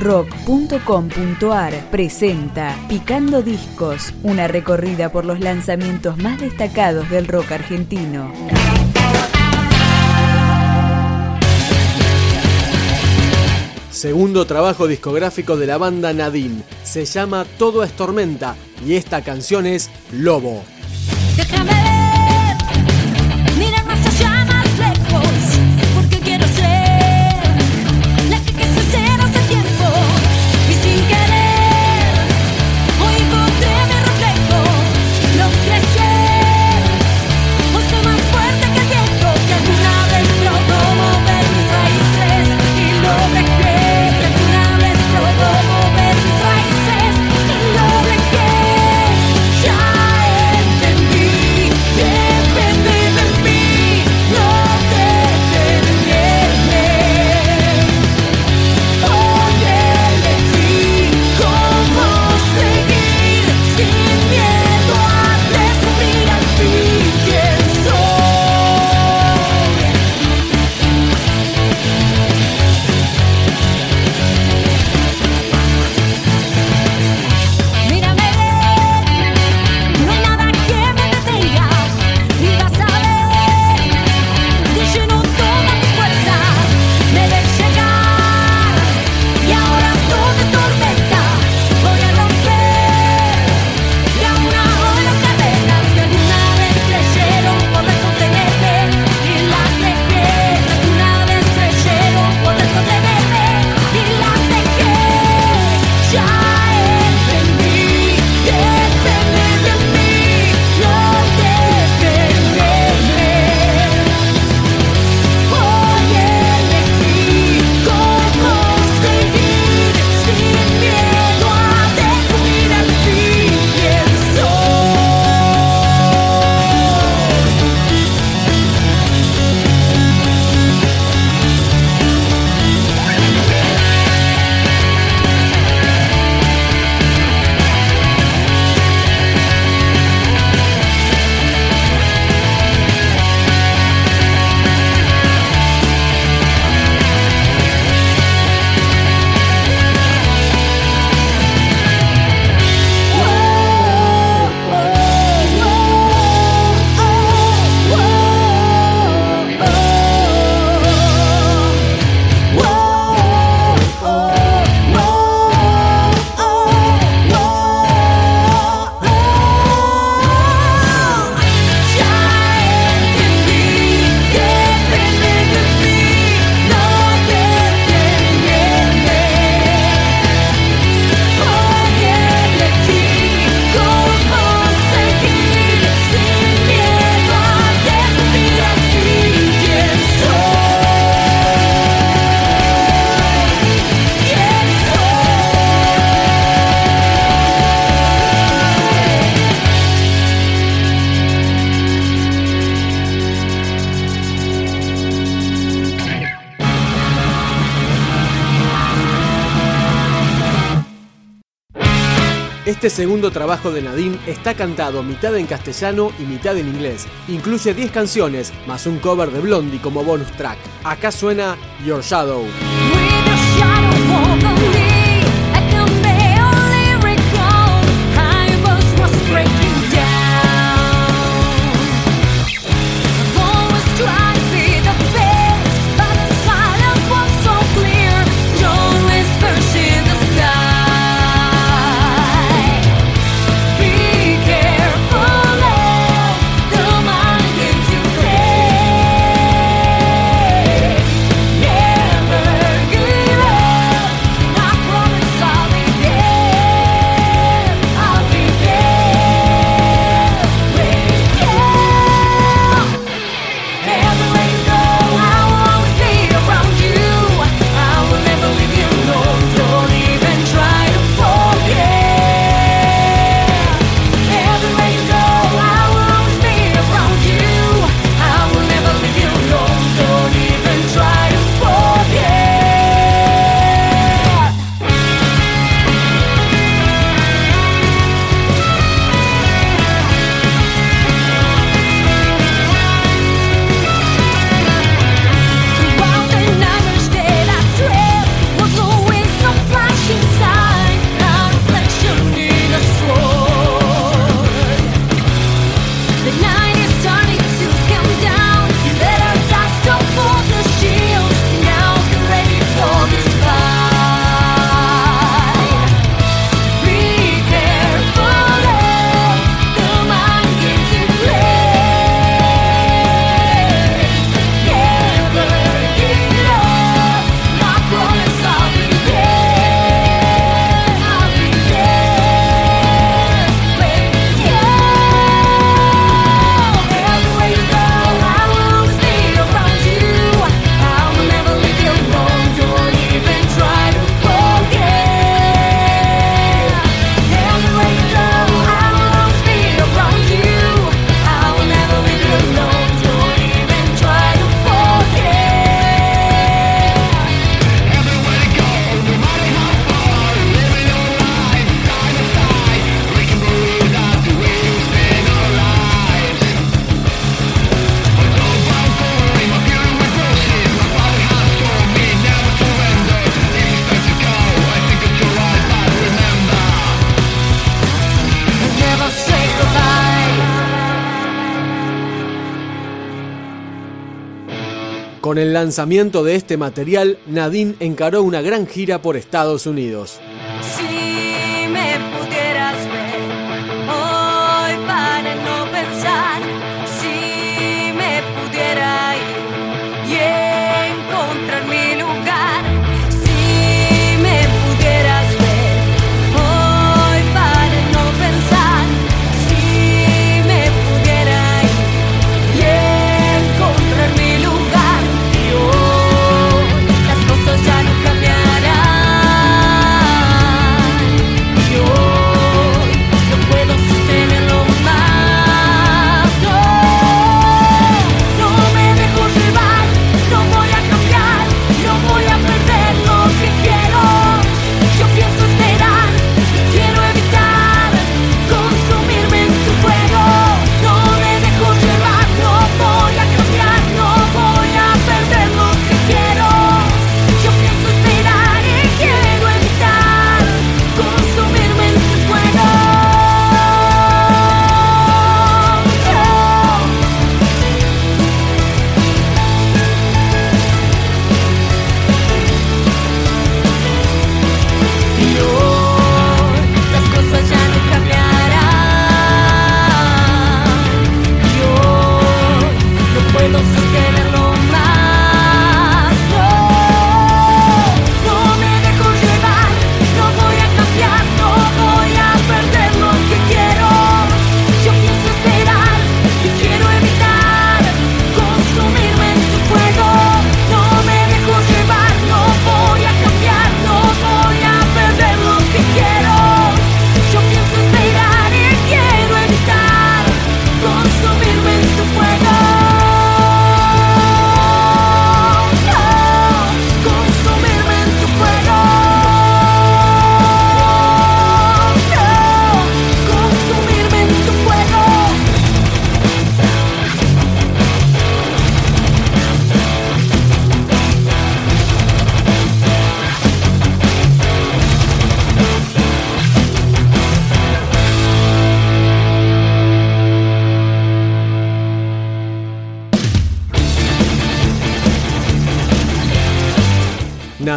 rock.com.ar presenta Picando Discos, una recorrida por los lanzamientos más destacados del rock argentino. Segundo trabajo discográfico de la banda Nadine. Se llama Todo es tormenta y esta canción es Lobo. Déjame ver, más allá. Este segundo trabajo de Nadim está cantado mitad en castellano y mitad en inglés. Incluye 10 canciones, más un cover de Blondie como bonus track. Acá suena Your Shadow. Con el lanzamiento de este material, Nadine encaró una gran gira por Estados Unidos.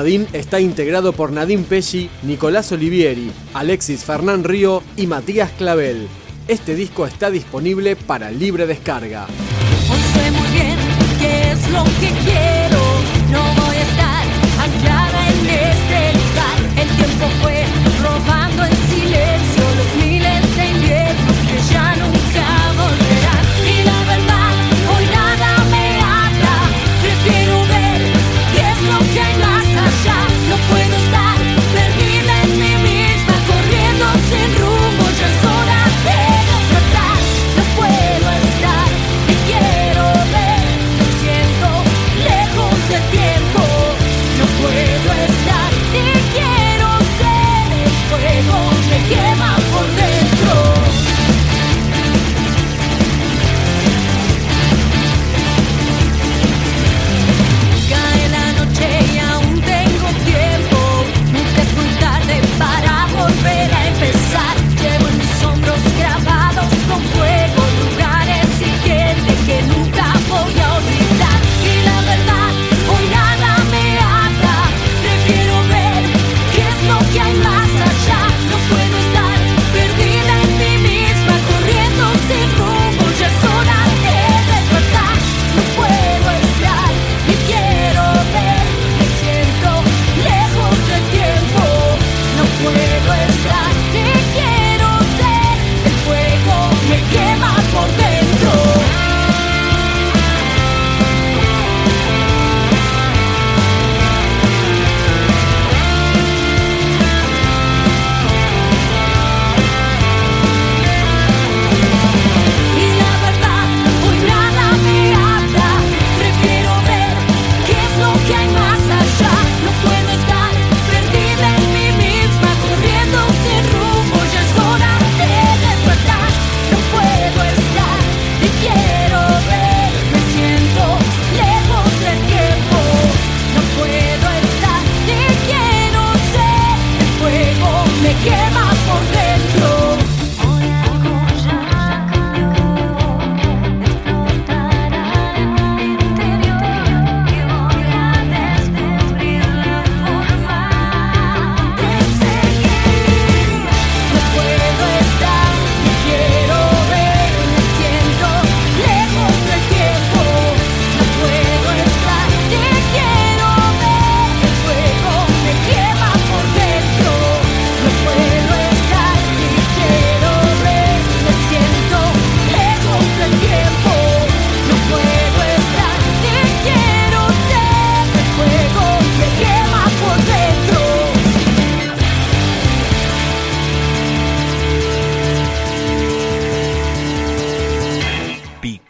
Nadine está integrado por Nadine Pesci, Nicolás Olivieri, Alexis Fernán Río y Matías Clavel. Este disco está disponible para libre descarga.